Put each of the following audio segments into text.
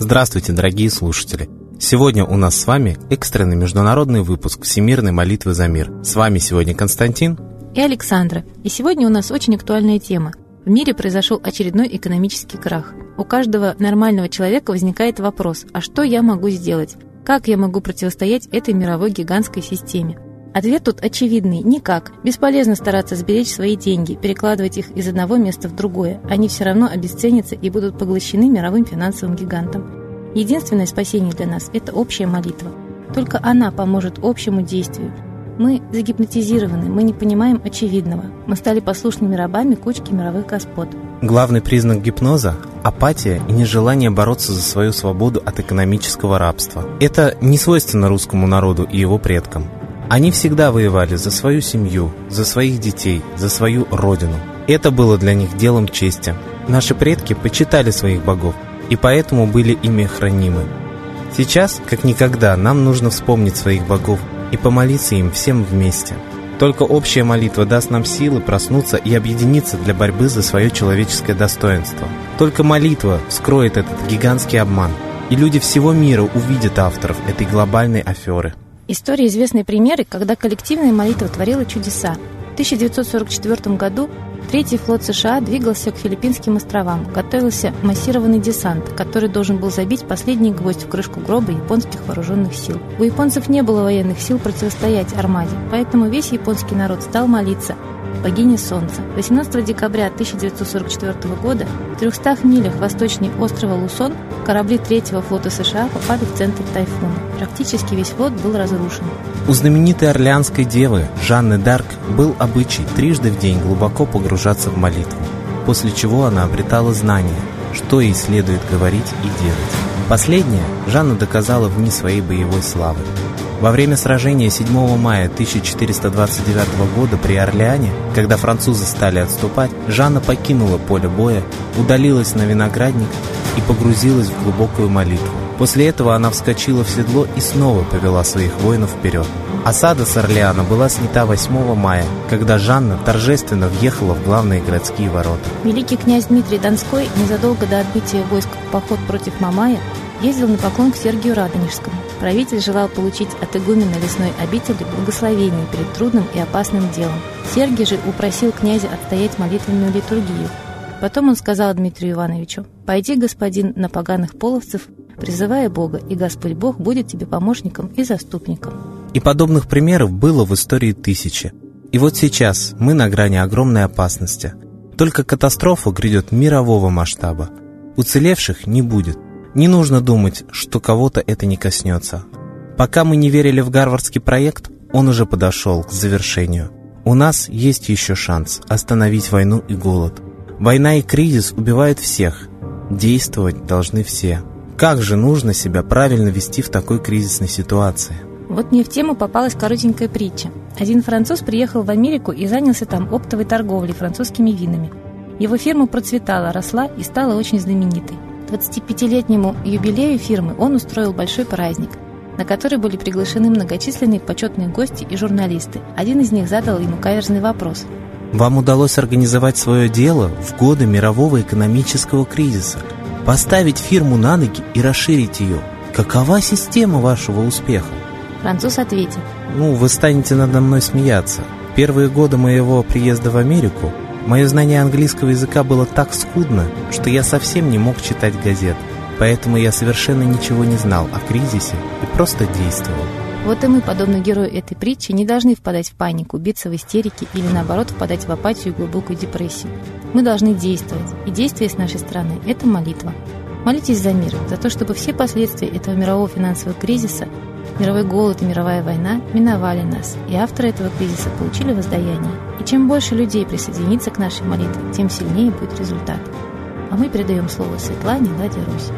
Здравствуйте, дорогие слушатели! Сегодня у нас с вами экстренный международный выпуск Всемирной молитвы за мир. С вами сегодня Константин и Александра. И сегодня у нас очень актуальная тема. В мире произошел очередной экономический крах. У каждого нормального человека возникает вопрос, а что я могу сделать? Как я могу противостоять этой мировой гигантской системе? Ответ тут очевидный – никак. Бесполезно стараться сберечь свои деньги, перекладывать их из одного места в другое. Они все равно обесценятся и будут поглощены мировым финансовым гигантом. Единственное спасение для нас – это общая молитва. Только она поможет общему действию. Мы загипнотизированы, мы не понимаем очевидного. Мы стали послушными рабами кучки мировых господ. Главный признак гипноза – апатия и нежелание бороться за свою свободу от экономического рабства. Это не свойственно русскому народу и его предкам – они всегда воевали за свою семью, за своих детей, за свою родину. Это было для них делом чести. Наши предки почитали своих богов и поэтому были ими хранимы. Сейчас, как никогда, нам нужно вспомнить своих богов и помолиться им всем вместе. Только общая молитва даст нам силы проснуться и объединиться для борьбы за свое человеческое достоинство. Только молитва вскроет этот гигантский обман, и люди всего мира увидят авторов этой глобальной аферы. История известны примеры, когда коллективная молитва творила чудеса. В 1944 году Третий флот США двигался к Филиппинским островам. Готовился массированный десант, который должен был забить последний гвоздь в крышку гроба японских вооруженных сил. У японцев не было военных сил противостоять армаде, поэтому весь японский народ стал молиться – богине Солнца. 18 декабря 1944 года в 300 милях восточнее острова Лусон корабли Третьего флота США попали в центр тайфуна. Практически весь флот был разрушен. У знаменитой орлеанской девы Жанны Дарк был обычай трижды в день глубоко погружаться в молитву, после чего она обретала знания, что ей следует говорить и делать. Последнее Жанна доказала в дни своей боевой славы. Во время сражения 7 мая 1429 года при Орлеане, когда французы стали отступать, Жанна покинула поле боя, удалилась на виноградник и погрузилась в глубокую молитву. После этого она вскочила в седло и снова повела своих воинов вперед. Осада с Орлеана была снята 8 мая, когда Жанна торжественно въехала в главные городские ворота. Великий князь Дмитрий Донской незадолго до отбытия войск в поход против Мамая ездил на поклон к Сергию Радонежскому. Правитель желал получить от игумена лесной обители благословение перед трудным и опасным делом. Сергий же упросил князя отстоять молитвенную литургию. Потом он сказал Дмитрию Ивановичу, «Пойди, господин, на поганых половцев, призывая Бога, и Господь Бог будет тебе помощником и заступником». И подобных примеров было в истории тысячи. И вот сейчас мы на грани огромной опасности. Только катастрофа грядет мирового масштаба. Уцелевших не будет. Не нужно думать, что кого-то это не коснется. Пока мы не верили в гарвардский проект, он уже подошел к завершению. У нас есть еще шанс остановить войну и голод. Война и кризис убивают всех. Действовать должны все. Как же нужно себя правильно вести в такой кризисной ситуации? Вот мне в тему попалась коротенькая притча. Один француз приехал в Америку и занялся там оптовой торговлей французскими винами. Его фирма процветала, росла и стала очень знаменитой. 25-летнему юбилею фирмы он устроил большой праздник, на который были приглашены многочисленные почетные гости и журналисты. Один из них задал ему каверзный вопрос. «Вам удалось организовать свое дело в годы мирового экономического кризиса, поставить фирму на ноги и расширить ее. Какова система вашего успеха?» Француз ответил. «Ну, вы станете надо мной смеяться. Первые годы моего приезда в Америку Мое знание английского языка было так скудно, что я совсем не мог читать газет, поэтому я совершенно ничего не знал о кризисе и просто действовал. Вот и мы, подобно герою этой притчи, не должны впадать в панику, биться в истерике или, наоборот, впадать в апатию и глубокую депрессию. Мы должны действовать, и действие с нашей стороны – это молитва. Молитесь за мир, за то, чтобы все последствия этого мирового финансового кризиса, мировой голод и мировая война миновали нас, и авторы этого кризиса получили воздаяние. И чем больше людей присоединится к нашей молитве, тем сильнее будет результат. А мы передаем слово Светлане Ладе Русь.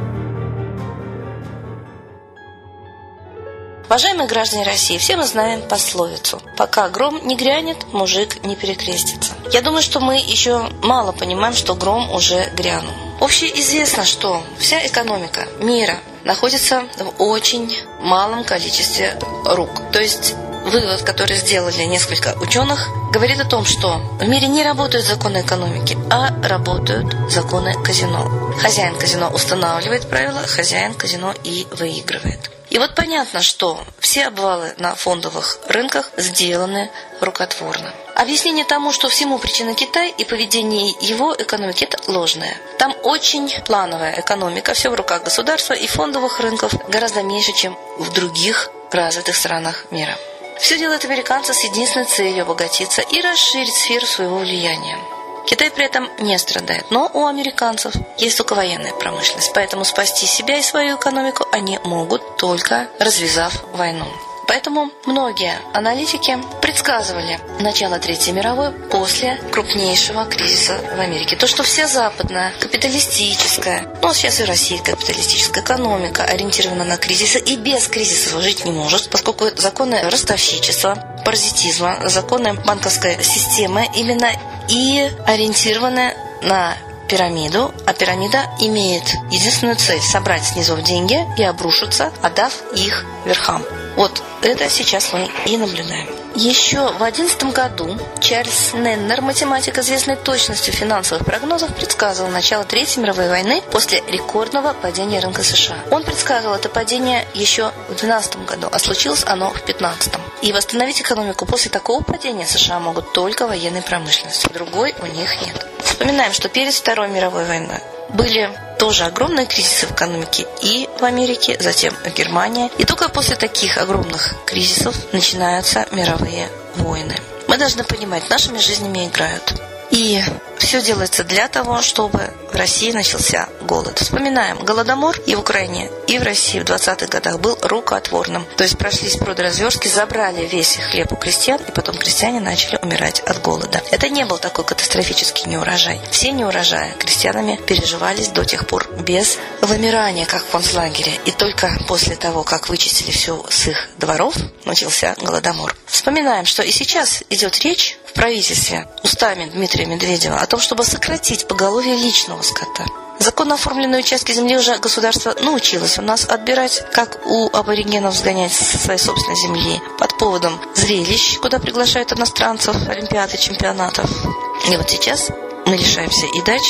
Уважаемые граждане России, все мы знаем пословицу «Пока гром не грянет, мужик не перекрестится». Я думаю, что мы еще мало понимаем, что гром уже грянул. Общеизвестно, что вся экономика мира находится в очень малом количестве рук. То есть вывод, который сделали несколько ученых, говорит о том, что в мире не работают законы экономики, а работают законы казино. Хозяин казино устанавливает правила, хозяин казино и выигрывает. И вот понятно, что все обвалы на фондовых рынках сделаны рукотворно. Объяснение тому, что всему причина Китай и поведение его экономики – это ложное. Там очень плановая экономика, все в руках государства и фондовых рынков гораздо меньше, чем в других развитых странах мира. Все делают американцы с единственной целью обогатиться и расширить сферу своего влияния. Китай при этом не страдает, но у американцев есть только военная промышленность, поэтому спасти себя и свою экономику они могут только развязав войну. Поэтому многие аналитики предсказывали начало Третьей мировой после крупнейшего кризиса в Америке. То, что вся западная капиталистическая, ну сейчас и Россия капиталистическая экономика ориентирована на кризисы и без кризиса жить не может, поскольку законы ростовщичества, паразитизма, законы банковской системы именно и ориентированы на пирамиду, а пирамида имеет единственную цель – собрать снизу деньги и обрушиться, отдав их верхам. Вот это сейчас мы и наблюдаем. Еще в 2011 году Чарльз Неннер, математик, известный точностью финансовых прогнозов, предсказывал начало Третьей мировой войны после рекордного падения рынка США. Он предсказывал это падение еще в 2012 году, а случилось оно в 2015. И восстановить экономику после такого падения США могут только военной промышленностью. Другой у них нет. Вспоминаем, что перед Второй мировой войной были тоже огромные кризисы в экономике и в Америке, затем в Германии. И только после таких огромных кризисов начинаются мировые войны. Мы должны понимать, нашими жизнями играют. И все делается для того, чтобы в России начался голод. Вспоминаем, голодомор и в Украине, и в России в 20-х годах был рукотворным. То есть прошлись пруды разверстки, забрали весь хлеб у крестьян, и потом крестьяне начали умирать от голода. Это не был такой катастрофический неурожай. Все неурожаи крестьянами переживались до тех пор без вымирания, как в концлагере. И только после того, как вычистили все с их дворов, начался голодомор. Вспоминаем, что и сейчас идет речь в правительстве устами Дмитрия Медведева о том, чтобы сократить поголовье личного скота. Законно оформленные участки земли уже государство научилось у нас отбирать, как у аборигенов сгонять со своей собственной земли, под поводом зрелищ, куда приглашают иностранцев, олимпиады, чемпионатов. И вот сейчас мы лишаемся и дач,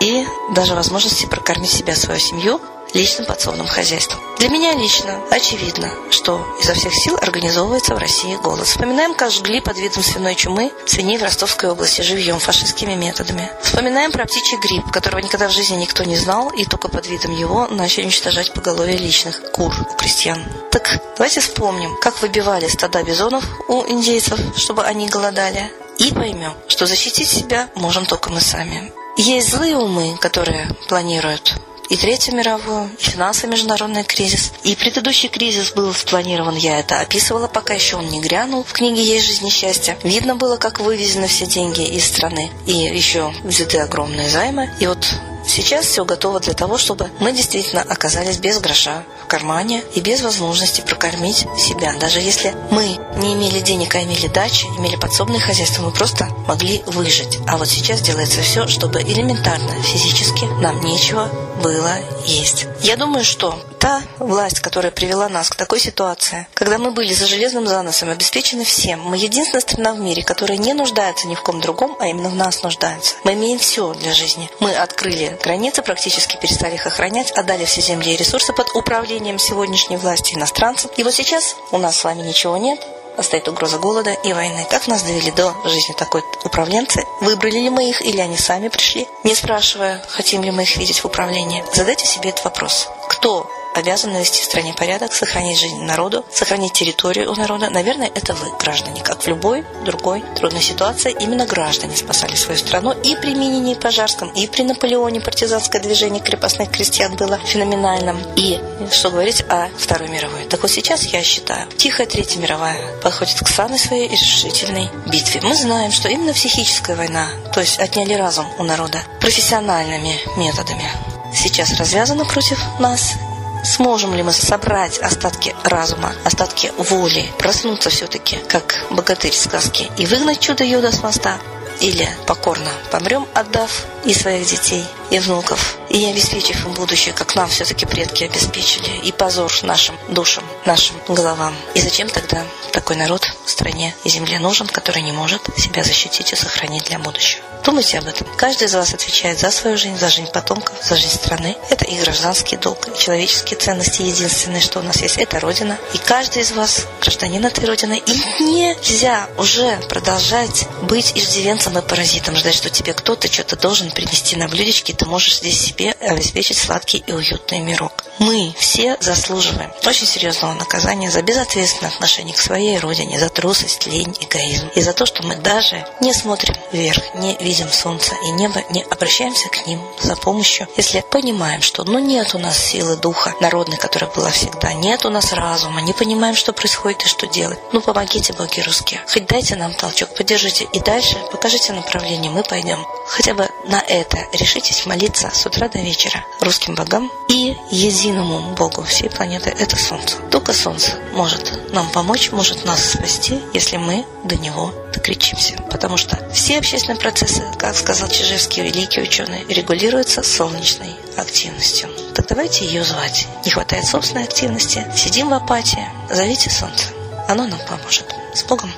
и даже возможности прокормить себя, свою семью личным подсобным хозяйством. Для меня лично очевидно, что изо всех сил организовывается в России голод. Вспоминаем, как жгли под видом свиной чумы свиней в Ростовской области живьем фашистскими методами. Вспоминаем про птичий грипп, которого никогда в жизни никто не знал, и только под видом его начали уничтожать поголовье личных кур у крестьян. Так давайте вспомним, как выбивали стада бизонов у индейцев, чтобы они голодали, и поймем, что защитить себя можем только мы сами. Есть злые умы, которые планируют и Третью мировую, финансовый международный кризис. И предыдущий кризис был спланирован, я это описывала, пока еще он не грянул. В книге «Есть жизнь и счастье». Видно было, как вывезены все деньги из страны. И еще взяты огромные займы. И вот Сейчас все готово для того, чтобы мы действительно оказались без гроша в кармане и без возможности прокормить себя. Даже если мы не имели денег, а имели дачи, имели подсобные хозяйства, мы просто могли выжить. А вот сейчас делается все, чтобы элементарно, физически нам нечего было есть. Я думаю, что та власть, которая привела нас к такой ситуации, когда мы были за железным заносом, обеспечены всем, мы единственная страна в мире, которая не нуждается ни в ком другом, а именно в нас нуждается. Мы имеем все для жизни. Мы открыли границы, практически перестали их охранять, отдали все земли и ресурсы под управлением сегодняшней власти иностранцев. И вот сейчас у нас с вами ничего нет, стоит угроза голода и войны. Как нас довели до жизни такой управленцы? Выбрали ли мы их или они сами пришли? Не спрашивая, хотим ли мы их видеть в управлении. Задайте себе этот вопрос. Кто обязан навести в стране порядок, сохранить жизнь народу, сохранить территорию у народа. Наверное, это вы, граждане, как в любой другой трудной ситуации. Именно граждане спасали свою страну и при Минине и Пожарском, и при Наполеоне партизанское движение крепостных крестьян было феноменальным. И что говорить о Второй мировой. Так вот сейчас, я считаю, Тихая Третья мировая подходит к самой своей решительной битве. Мы знаем, что именно психическая война, то есть отняли разум у народа профессиональными методами, сейчас развязана против нас Сможем ли мы собрать остатки разума, остатки воли, проснуться все-таки, как богатырь сказки, и выгнать чудо-йода с моста? Или покорно помрем, отдав и своих детей, и внуков, и не обеспечив им будущее, как нам все-таки предки обеспечили, и позор нашим душам, нашим головам. И зачем тогда такой народ в стране и земле нужен, который не может себя защитить и сохранить для будущего? Думайте об этом. Каждый из вас отвечает за свою жизнь, за жизнь потомков, за жизнь страны. Это и гражданский долг, и человеческие ценности. Единственное, что у нас есть, это Родина. И каждый из вас гражданин этой Родины. И нельзя уже продолжать быть иждивенцем и паразитом, ждать, что тебе кто-то что-то должен принести на блюдечке, ты можешь здесь себе обеспечить сладкий и уютный мирок. Мы все заслуживаем очень серьезного наказания за безответственное отношение к своей родине, за трусость, лень, эгоизм. И за то, что мы даже не смотрим вверх, не видим солнце и небо, не обращаемся к ним за помощью, если понимаем, что ну нет у нас силы духа народной, которая была всегда, нет у нас разума, не понимаем, что происходит и что делать. Ну помогите, боги русские. Хоть дайте нам толчок, поддержите и дальше покажите направление, мы пойдем. Хотя бы на это решитесь молиться с утра до вечера русским богам и единому Богу всей планеты – это Солнце. Только Солнце может нам помочь, может нас спасти, если мы до него докричимся. Потому что все общественные процессы, как сказал Чижевский великий ученый, регулируются солнечной активностью. Так давайте ее звать. Не хватает собственной активности, сидим в апатии, зовите Солнце. Оно нам поможет. С Богом!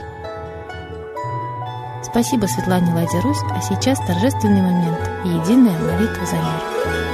Спасибо Светлане Ладе Русь, а сейчас торжественный момент – единая молитва за мир.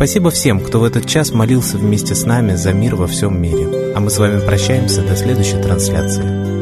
Спасибо всем, кто в этот час молился вместе с нами за мир во всем мире. А мы с вами прощаемся до следующей трансляции.